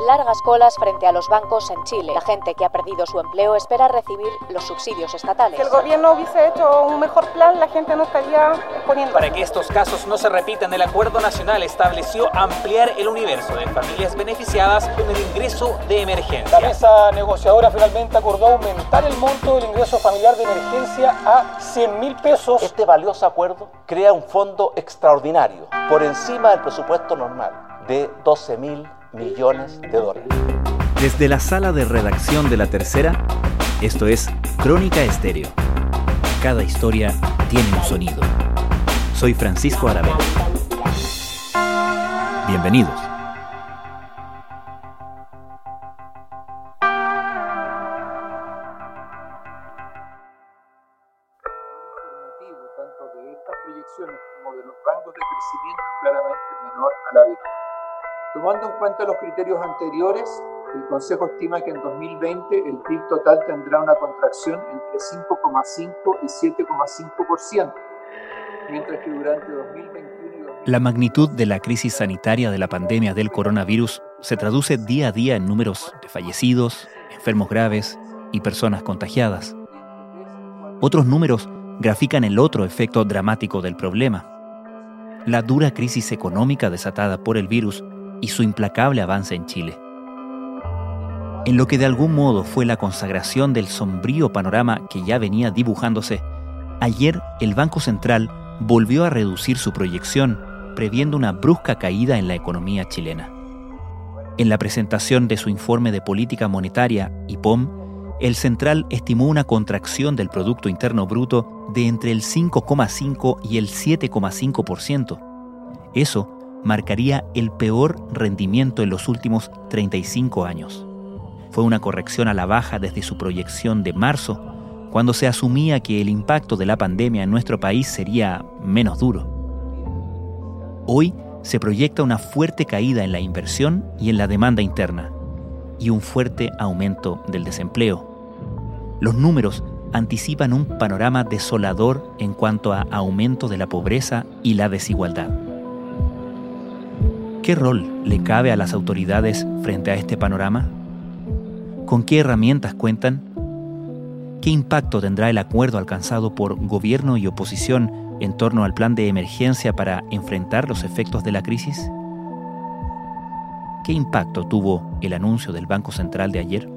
largas colas frente a los bancos en Chile. La gente que ha perdido su empleo espera recibir los subsidios estatales. Si el gobierno hubiese hecho un mejor plan, la gente no estaría exponiendo. Para que estos casos no se repitan, el Acuerdo Nacional estableció ampliar el universo de familias beneficiadas con el ingreso de emergencia. La mesa negociadora finalmente acordó aumentar el monto del ingreso familiar de emergencia a 100 mil pesos. Este valioso acuerdo crea un fondo extraordinario por encima del presupuesto normal de 12 mil millones de dólares. Desde la sala de redacción de La Tercera, esto es Crónica Estéreo. Cada historia tiene un sonido. Soy Francisco Aravena. Bienvenidos. tanto de estas proyecciones como de los rangos de crecimiento claramente menor a la Tomando en cuenta los criterios anteriores, el Consejo estima que en 2020 el PIB total tendrá una contracción entre 5,5 y 7,5%, mientras que durante 2021 La magnitud de la crisis sanitaria de la pandemia del coronavirus se traduce día a día en números de fallecidos, enfermos graves y personas contagiadas. Otros números grafican el otro efecto dramático del problema. La dura crisis económica desatada por el virus y su implacable avance en Chile. En lo que de algún modo fue la consagración del sombrío panorama que ya venía dibujándose, ayer el Banco Central volvió a reducir su proyección, previendo una brusca caída en la economía chilena. En la presentación de su informe de política monetaria, IPOM, el central estimó una contracción del Producto Interno Bruto de entre el 5,5 y el 7,5%. Eso marcaría el peor rendimiento en los últimos 35 años. Fue una corrección a la baja desde su proyección de marzo, cuando se asumía que el impacto de la pandemia en nuestro país sería menos duro. Hoy se proyecta una fuerte caída en la inversión y en la demanda interna, y un fuerte aumento del desempleo. Los números anticipan un panorama desolador en cuanto a aumento de la pobreza y la desigualdad. ¿Qué rol le cabe a las autoridades frente a este panorama? ¿Con qué herramientas cuentan? ¿Qué impacto tendrá el acuerdo alcanzado por gobierno y oposición en torno al plan de emergencia para enfrentar los efectos de la crisis? ¿Qué impacto tuvo el anuncio del Banco Central de ayer?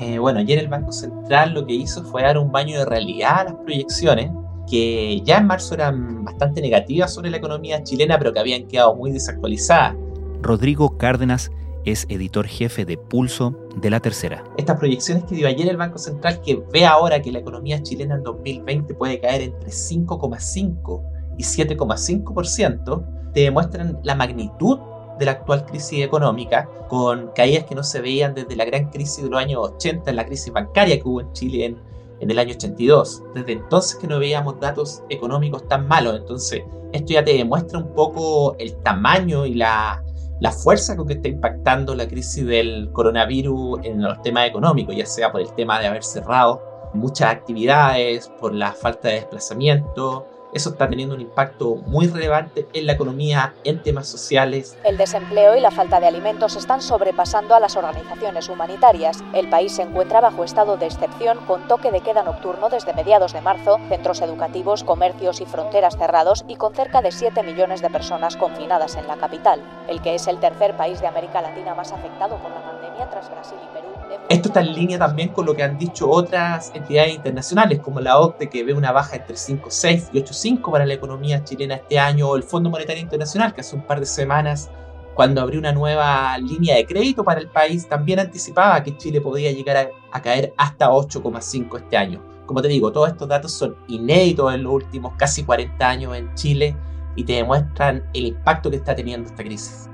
Eh, bueno, ayer el Banco Central lo que hizo fue dar un baño de realidad a las proyecciones que ya en marzo eran bastante negativas sobre la economía chilena, pero que habían quedado muy desactualizadas. Rodrigo Cárdenas es editor jefe de Pulso de la Tercera. Estas proyecciones que dio ayer el Banco Central, que ve ahora que la economía chilena en 2020 puede caer entre 5,5 y 7,5%, te demuestran la magnitud de la actual crisis económica, con caídas que no se veían desde la gran crisis de los años 80, en la crisis bancaria que hubo en Chile en en el año 82. Desde entonces que no veíamos datos económicos tan malos. Entonces, esto ya te demuestra un poco el tamaño y la, la fuerza con que está impactando la crisis del coronavirus en los temas económicos, ya sea por el tema de haber cerrado muchas actividades, por la falta de desplazamiento, eso está teniendo un impacto muy relevante en la economía, en temas sociales. El desempleo y la falta de alimentos están sobrepasando a las organizaciones humanitarias. El país se encuentra bajo estado de excepción con toque de queda nocturno desde mediados de marzo, centros educativos, comercios y fronteras cerrados y con cerca de 7 millones de personas confinadas en la capital, el que es el tercer país de América Latina más afectado por la tras Brasil y Perú. Esto está en línea también con lo que han dicho otras entidades internacionales, como la OCDE, que ve una baja entre 5,6 y 8,5 para la economía chilena este año, o el Fondo Monetario Internacional, que hace un par de semanas, cuando abrió una nueva línea de crédito para el país, también anticipaba que Chile podía llegar a, a caer hasta 8,5 este año. Como te digo, todos estos datos son inéditos en los últimos casi 40 años en Chile y te demuestran el impacto que está teniendo esta crisis.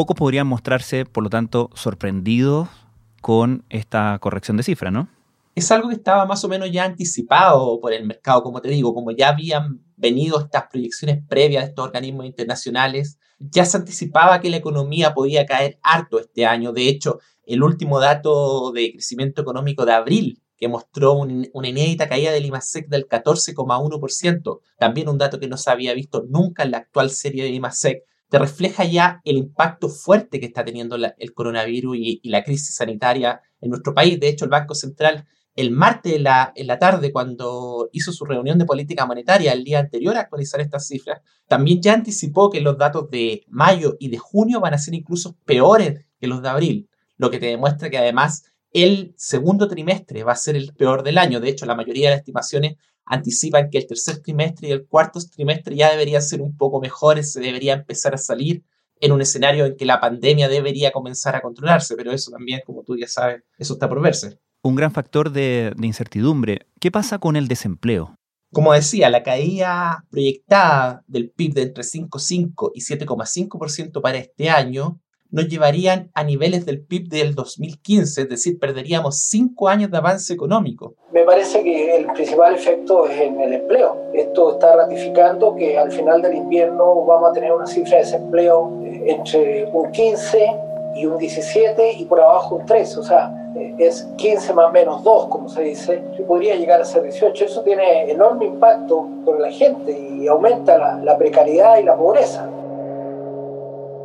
Pocos podrían mostrarse, por lo tanto, sorprendidos con esta corrección de cifra, ¿no? Es algo que estaba más o menos ya anticipado por el mercado, como te digo, como ya habían venido estas proyecciones previas de estos organismos internacionales, ya se anticipaba que la economía podía caer harto este año. De hecho, el último dato de crecimiento económico de abril, que mostró una inédita caída del IMASEC del 14,1%, también un dato que no se había visto nunca en la actual serie de IMASEC, te refleja ya el impacto fuerte que está teniendo el coronavirus y, la crisis sanitaria en nuestro país. De hecho, el Banco Central el martes en la, en la, tarde, cuando hizo su reunión de política monetaria el día anterior a actualizar estas cifras, también ya anticipó que los datos de mayo y de junio van a ser incluso peores que los de abril, lo que te demuestra que además el segundo trimestre va a ser el peor del año. De hecho, la mayoría de las estimaciones anticipan que el tercer trimestre y el cuarto trimestre ya deberían ser un poco mejores, se debería empezar a salir en un escenario en que la pandemia debería comenzar a controlarse, pero eso también, como tú ya sabes, eso está por verse. Un gran factor de, de incertidumbre. ¿Qué pasa con el desempleo? Como decía, la caída proyectada del PIB de entre 5,5 y 7,5% para este año nos llevarían a niveles del PIB del 2015, es decir, perderíamos cinco años de avance económico. Parece que el principal efecto es en el empleo. Esto está ratificando que al final del invierno vamos a tener una cifra de desempleo eh, entre un 15 y un 17 y por abajo un 3, o sea, eh, es 15 más menos 2, como se dice, y podría llegar a ser 18. Eso tiene enorme impacto sobre la gente y aumenta la, la precariedad y la pobreza.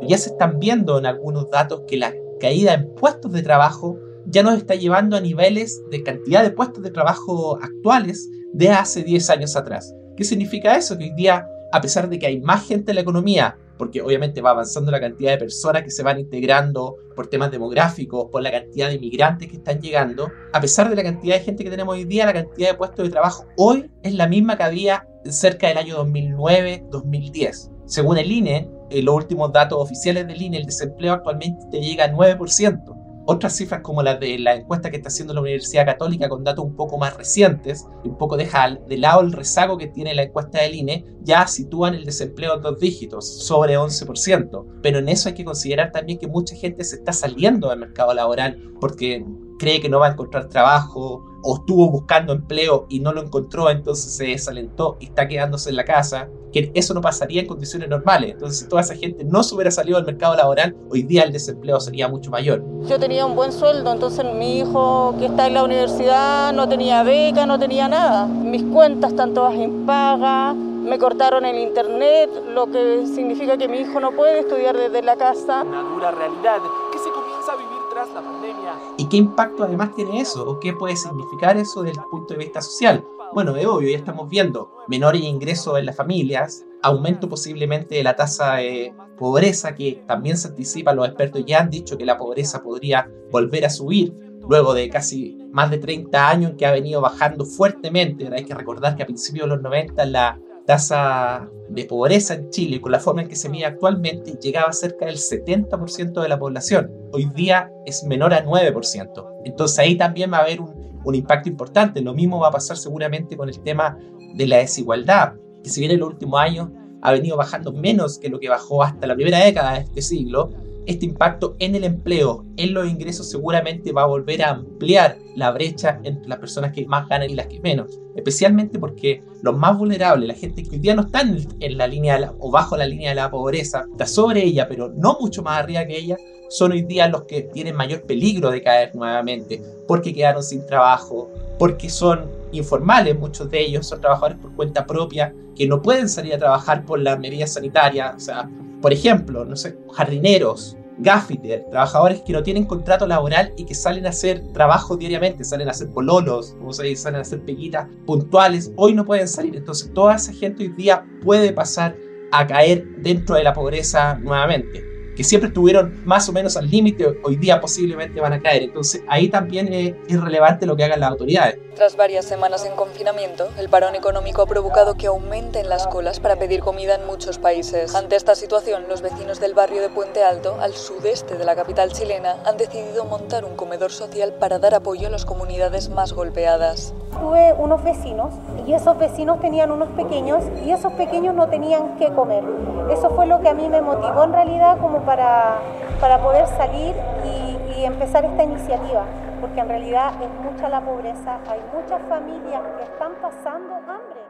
Ya se están viendo en algunos datos que la caída en puestos de trabajo ya nos está llevando a niveles de cantidad de puestos de trabajo actuales de hace 10 años atrás. ¿Qué significa eso? Que hoy día, a pesar de que hay más gente en la economía, porque obviamente va avanzando la cantidad de personas que se van integrando por temas demográficos, por la cantidad de inmigrantes que están llegando, a pesar de la cantidad de gente que tenemos hoy día, la cantidad de puestos de trabajo hoy es la misma que había cerca del año 2009-2010. Según el INE, en los últimos datos oficiales del INE, el desempleo actualmente te llega a 9%. Otras cifras como las de la encuesta que está haciendo la Universidad Católica con datos un poco más recientes, un poco deja de lado el rezago que tiene la encuesta del INE, ya sitúan el desempleo en dos dígitos, sobre 11%. Pero en eso hay que considerar también que mucha gente se está saliendo del mercado laboral porque cree que no va a encontrar trabajo o estuvo buscando empleo y no lo encontró, entonces se desalentó y está quedándose en la casa, que eso no pasaría en condiciones normales. Entonces, si toda esa gente no se hubiera salido del mercado laboral, hoy día el desempleo sería mucho mayor. Yo tenía un buen sueldo, entonces mi hijo que está en la universidad no tenía beca, no tenía nada. Mis cuentas están todas impagas, me cortaron el internet, lo que significa que mi hijo no puede estudiar desde la casa. Una dura realidad que se comienza a vivir tras la pandemia. ¿Y qué impacto además tiene eso? ¿O qué puede significar eso desde el punto de vista social? Bueno, es obvio, ya estamos viendo menores ingresos en las familias, aumento posiblemente de la tasa de pobreza, que también se anticipa, los expertos ya han dicho que la pobreza podría volver a subir, luego de casi más de 30 años que ha venido bajando fuertemente. Hay que recordar que a principios de los 90 la tasa de pobreza en Chile, con la forma en que se mide actualmente, llegaba cerca del 70% de la población. Hoy día es menor a 9%. Entonces ahí también va a haber un, impacto importante. Lo mismo va a pasar seguramente con el tema de la desigualdad, que si bien en los últimos años ha venido bajando menos que lo que bajó hasta la primera década de este siglo, este impacto en el empleo, en los ingresos, seguramente va a volver a ampliar la brecha entre las personas que más ganan y las que menos. Especialmente porque los más vulnerables, la gente que hoy día no está en la línea o bajo la línea de la pobreza, está sobre ella, pero no mucho más arriba que ella, son hoy día los que tienen mayor peligro de caer nuevamente, porque quedaron sin trabajo, porque son informales, muchos de ellos son trabajadores por cuenta propia, que no pueden salir a trabajar por las medidas sanitarias, o sea, por ejemplo, no sé, jardineros, gaffiter, trabajadores que no tienen contrato laboral y que salen a hacer trabajo diariamente, salen a hacer pololos, salen a hacer peguitas puntuales, hoy no pueden salir. Entonces toda esa gente hoy día puede pasar a caer dentro de la pobreza nuevamente que siempre estuvieron más o menos al límite, hoy día posiblemente van a caer. Entonces ahí también es, relevante lo que hagan las autoridades. Tras varias semanas en confinamiento, el parón económico ha provocado que aumenten las colas para pedir comida en muchos países. Ante esta situación, los vecinos del barrio de Puente Alto, al sudeste de la capital chilena, han decidido montar un comedor social para dar apoyo a las comunidades más golpeadas. Tuve unos vecinos y esos vecinos tenían unos pequeños y esos pequeños no tenían qué comer. Eso fue lo que a mí me motivó en realidad como para, para poder salir y, y empezar esta iniciativa, porque en realidad es mucha la pobreza, hay muchas familias que están pasando hambre.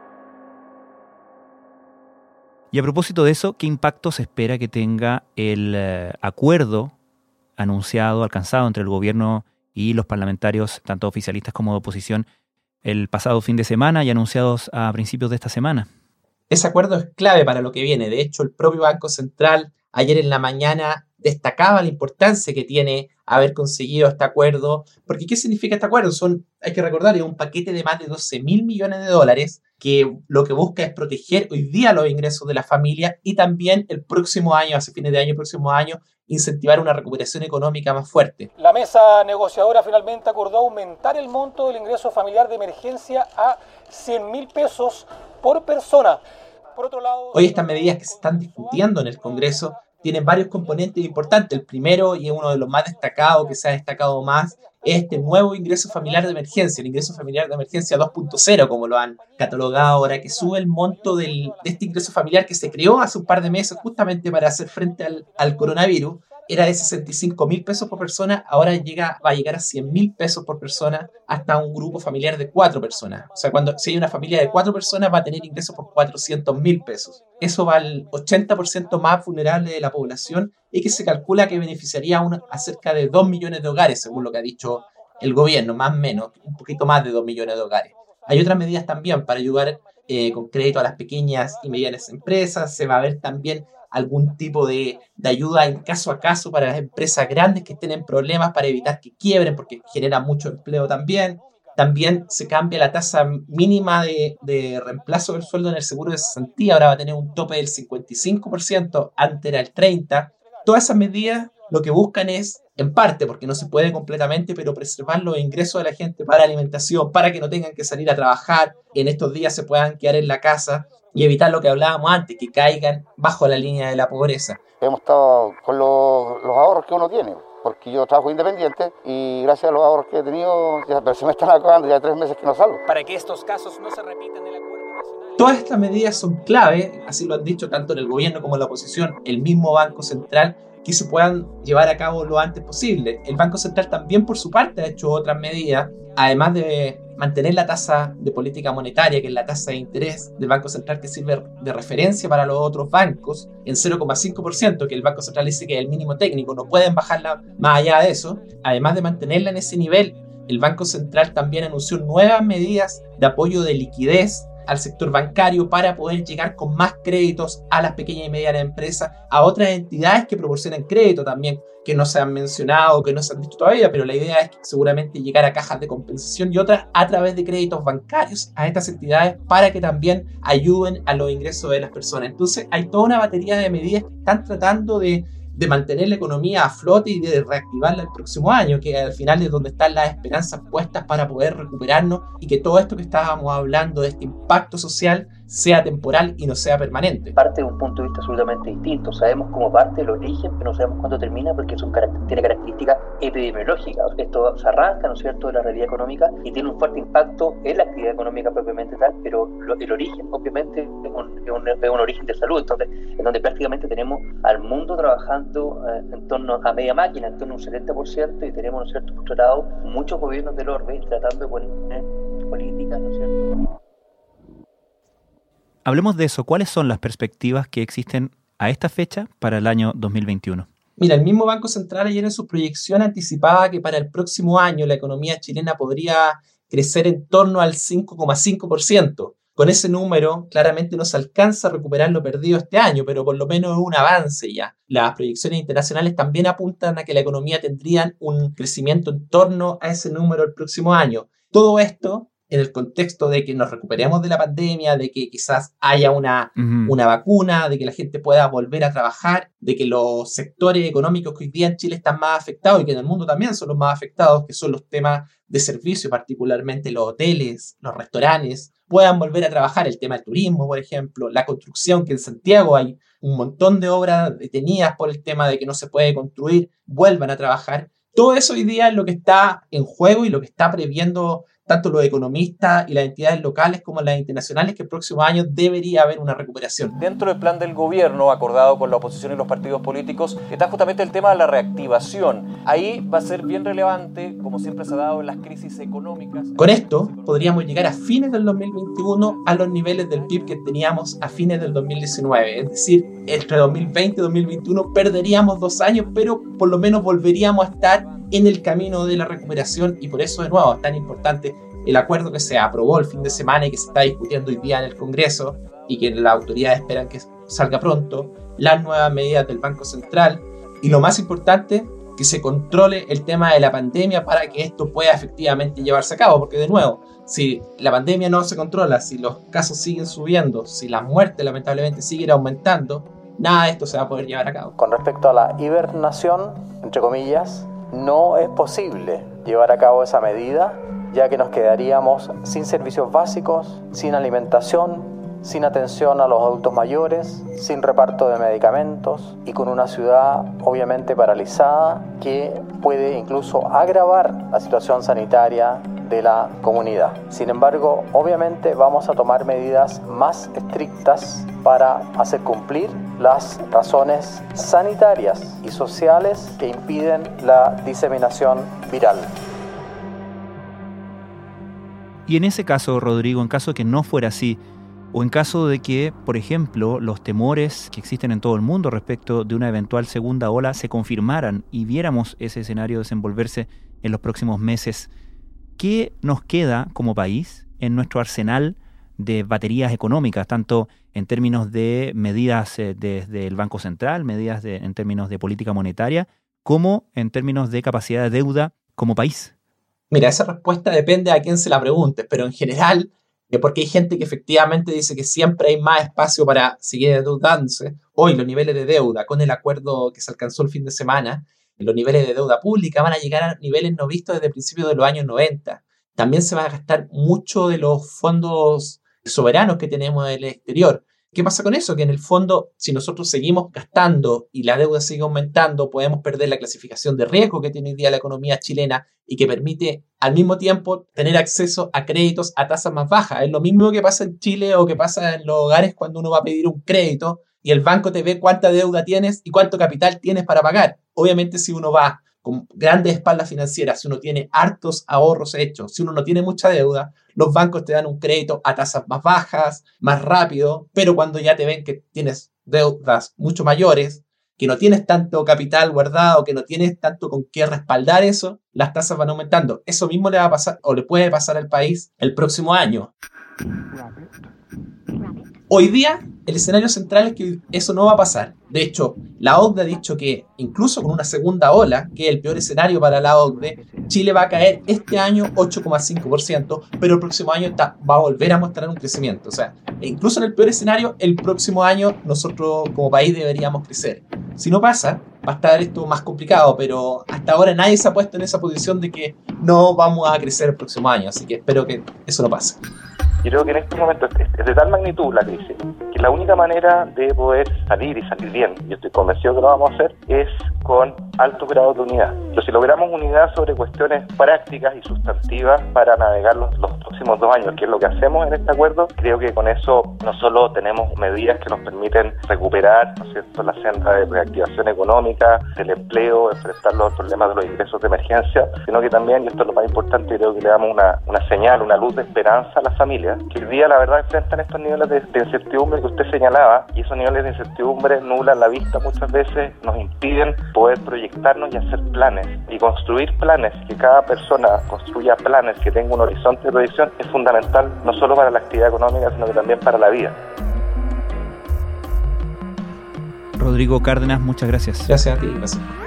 Y a propósito de eso, ¿qué impacto se espera que tenga el eh, acuerdo anunciado, alcanzado entre el gobierno y los parlamentarios, tanto oficialistas como de oposición, el pasado fin de semana y anunciados a principios de esta semana? Ese acuerdo es clave para lo que viene. De hecho, el propio Banco Central ayer en la mañana destacaba la importancia que tiene haber conseguido este acuerdo. Porque ¿qué significa este acuerdo? Son, hay que recordar, es un paquete de más de 12 mil millones de dólares que lo que busca es proteger hoy día los ingresos de la familia y también el próximo año, hace fines de año, próximo año, incentivar una recuperación económica más fuerte. La mesa negociadora finalmente acordó aumentar el monto del ingreso familiar de emergencia a 100 mil pesos por persona. Hoy estas medidas que se están discutiendo en el Congreso tienen varios componentes importantes. El primero, y es uno de los más destacados, que se ha destacado más, es este nuevo ingreso familiar de emergencia, el ingreso familiar de emergencia 2.0, como lo han catalogado ahora, que sube el monto del, de este ingreso familiar que se creó hace un par de meses justamente para hacer frente al, al coronavirus era de 65 mil pesos por persona, ahora llega, va a llegar a 100 mil pesos por persona hasta un grupo familiar de cuatro personas. O sea, cuando si hay una familia de cuatro personas va a tener ingresos por 400 mil pesos. Eso va al 80% más vulnerable de la población y que se calcula que beneficiaría a, a cerca de 2 millones de hogares, según lo que ha dicho el gobierno, más o menos, un poquito más de 2 millones de hogares. Hay otras medidas también para ayudar eh, con crédito a las pequeñas y medianas empresas. Se va a ver también algún tipo de, de, ayuda en caso a caso para las empresas grandes que estén en problemas para evitar que quiebren porque genera mucho empleo también. También se cambia la tasa mínima de, de, reemplazo del sueldo en el seguro de cesantía, ahora va a tener un tope del 55%, antes era el 30%. Todas esas medidas lo que buscan es, en parte, porque no se puede completamente, pero preservar los ingresos de la gente para alimentación, para que no tengan que salir a trabajar, en estos días se puedan quedar en la casa y evitar lo que hablábamos antes, que caigan bajo la línea de la pobreza. Hemos estado con los, los ahorros que uno tiene, porque yo trabajo independiente y gracias a los ahorros que he tenido, ya, pero se me están acabando ya tres meses que no salgo. Para que estos casos no se repitan en el acuerdo nacional. Todas estas medidas son clave, así lo han dicho tanto en el gobierno como en la oposición, el mismo Banco Central, que se puedan llevar a cabo lo antes posible. El Banco Central también por su parte ha hecho otras medidas, además de mantener la tasa de política monetaria, que es la tasa de interés del Banco Central que sirve de referencia para los otros bancos, en 0,5%, que el Banco Central dice que es el mínimo técnico, no pueden bajarla más allá de eso. Además de mantenerla en ese nivel, el Banco Central también anunció nuevas medidas de apoyo de liquidez al sector bancario para poder llegar con más créditos a las pequeñas y medianas empresas, a otras entidades que proporcionan crédito también, que no se han mencionado, que no se han dicho todavía, pero la idea es seguramente llegar a cajas de compensación y otras a través de créditos bancarios a estas entidades para que también ayuden a los ingresos de las personas. Entonces hay toda una batería de medidas que están tratando de de mantener la economía a flote y de reactivarla el próximo año, que al final es donde están las esperanzas puestas para poder recuperarnos y que todo esto que estábamos hablando de este impacto social sea temporal y no sea permanente. Parte de un punto de vista absolutamente distinto. Sabemos cómo parte el origen, pero no sabemos cuándo termina porque tiene características epidemiológicas. Esto se arranca, ¿no es cierto?, de la realidad económica y tiene un fuerte impacto en la actividad económica propiamente tal, pero lo, el origen, obviamente, es un, es, un, origen de salud, entonces, en donde prácticamente tenemos al mundo trabajando eh, en torno a media máquina, en torno a un 70%, y tenemos, ¿no es cierto?, muchos gobiernos del orden tratando de poner políticas, ¿no es cierto?, Hablemos de eso. ¿Cuáles son las perspectivas que existen a esta fecha para el año 2021? Mira, el mismo Banco Central ayer en su proyección anticipaba que para el próximo año la economía chilena podría crecer en torno al 5,5%. Con ese número claramente no se alcanza a recuperar lo perdido este año, pero por lo menos es un avance ya. Las proyecciones internacionales también apuntan a que la economía tendría un crecimiento en torno a ese número el próximo año. Todo esto en el contexto de que nos recuperemos de la pandemia, de que quizás haya una, uh -huh. una vacuna, de que la gente pueda volver a trabajar, de que los sectores económicos que hoy día en Chile están más afectados y que en el mundo también son los más afectados, que son los temas de servicio, particularmente los hoteles, los restaurantes, puedan volver a trabajar el tema del turismo, por ejemplo, la construcción, que en Santiago hay un montón de obras detenidas por el tema de que no se puede construir, vuelvan a trabajar. Todo eso hoy día es lo que está en juego y lo que está previendo tanto los economistas y las entidades locales como las internacionales que el próximo año debería haber una recuperación. Dentro del plan del gobierno acordado con la oposición y los partidos políticos está justamente el tema de la reactivación. Ahí va a ser bien relevante, como siempre se ha dado en las crisis económicas. Con esto podríamos llegar a fines del 2021 a los niveles del PIB que teníamos a fines del 2019. Es decir, entre 2020 y 2021 perderíamos dos años, pero por lo menos volveríamos a estar en el camino de la recuperación. Y por eso de nuevo es tan importante el acuerdo que se aprobó el fin de semana y que se está discutiendo hoy día en el Congreso y que las autoridades esperan que salga pronto, las nuevas medidas del Banco Central. Y lo más importante, que se controle el tema de la pandemia para que esto pueda efectivamente llevarse a cabo, porque de nuevo, si la pandemia no se controla, si los casos siguen subiendo, si las muertes lamentablemente siguen aumentando, nada de esto se va a poder llevar a cabo. Con respecto a la hibernación, entre comillas, no es posible llevar a cabo esa medida, ya que nos quedaríamos sin servicios básicos, sin alimentación, sin atención a los adultos mayores, sin reparto de medicamentos y con una ciudad obviamente paralizada que puede incluso agravar la situación sanitaria de la comunidad. Sin embargo, obviamente vamos a tomar medidas más estrictas para hacer cumplir las razones sanitarias y sociales que impiden la diseminación viral. Y en ese caso, Rodrigo, en caso de que no fuera así, o en caso de que, por ejemplo, los temores que existen en todo el mundo respecto de una eventual segunda ola se confirmaran y viéramos ese escenario desenvolverse en los próximos meses, ¿qué nos queda como país en nuestro arsenal de baterías económicas, tanto en términos de medidas eh, desde el Banco Central, medidas en términos de política monetaria, como en términos de capacidad de deuda como país? Mira, esa respuesta depende a quién se la pregunte, pero en general, eh, porque hay gente que efectivamente dice que siempre hay más espacio para seguir endeudándose. Hoy los niveles de deuda, con el acuerdo que se alcanzó el fin de semana, los niveles de deuda pública van a llegar a niveles no vistos desde principios de los años 90. También se va a gastar mucho de los fondos soberanos que tenemos en el exterior. ¿Qué pasa con eso? Que en el fondo, si nosotros seguimos gastando y la deuda sigue aumentando, podemos perder la clasificación de riesgo que tiene hoy día la economía chilena y que permite al mismo tiempo tener acceso a créditos a tasas más bajas. Es lo mismo que pasa en Chile o que pasa en los hogares cuando uno va a pedir un crédito y el banco te ve cuánta deuda tienes y cuánto capital tienes para pagar. Obviamente si uno va con grandes espaldas financieras, si uno tiene hartos ahorros hechos, si uno no tiene mucha deuda, los bancos te dan un crédito a tasas más bajas, más rápido, pero cuando ya te ven que tienes deudas mucho mayores, que no tienes tanto capital guardado, que no tienes tanto con qué respaldar eso, las tasas van aumentando. Eso mismo le va a pasar o le puede pasar al país el próximo año. Hoy día, el escenario central es que eso no va a pasar. De hecho, la OCDE ha dicho que incluso con una segunda ola, que es el peor escenario para la OCDE, Chile va a caer este año 8,5%, pero el próximo año va a volver a mostrar un crecimiento. O sea, incluso en el peor escenario, el próximo año nosotros como país deberíamos crecer. Si no pasa, va a estar esto más complicado, pero hasta ahora nadie se ha puesto en esa posición de que no vamos a crecer el próximo año, así que espero que eso no pase. Yo creo que en este momento es de tal magnitud la crisis que la única manera de poder salir y salir bien, yo estoy convencido que lo vamos a hacer, es con alto grado de unidad. Pero si logramos unidad sobre cuestiones prácticas y sustantivas para navegar los, próximos dos años, que es lo que hacemos en este acuerdo, creo que con eso no solo tenemos medidas que nos permiten recuperar ¿no cierto? la senda de reactivación económica, del empleo, enfrentar los problemas de los ingresos de emergencia, sino que también, y esto es lo más importante, creo que le damos una, una señal, una luz de esperanza a las familias, que hoy día la verdad enfrentan estos niveles de, de incertidumbre que usted señalaba, y esos niveles de incertidumbre nublan la vista muchas veces, nos impiden poder proyectarnos y hacer planes. Y construir planes, que cada persona construya planes, que tenga un horizonte de proyección, es fundamental no solo para la actividad económica, sino que también para la vida. Rodrigo Cárdenas, muchas gracias. Gracias a ti, gracias.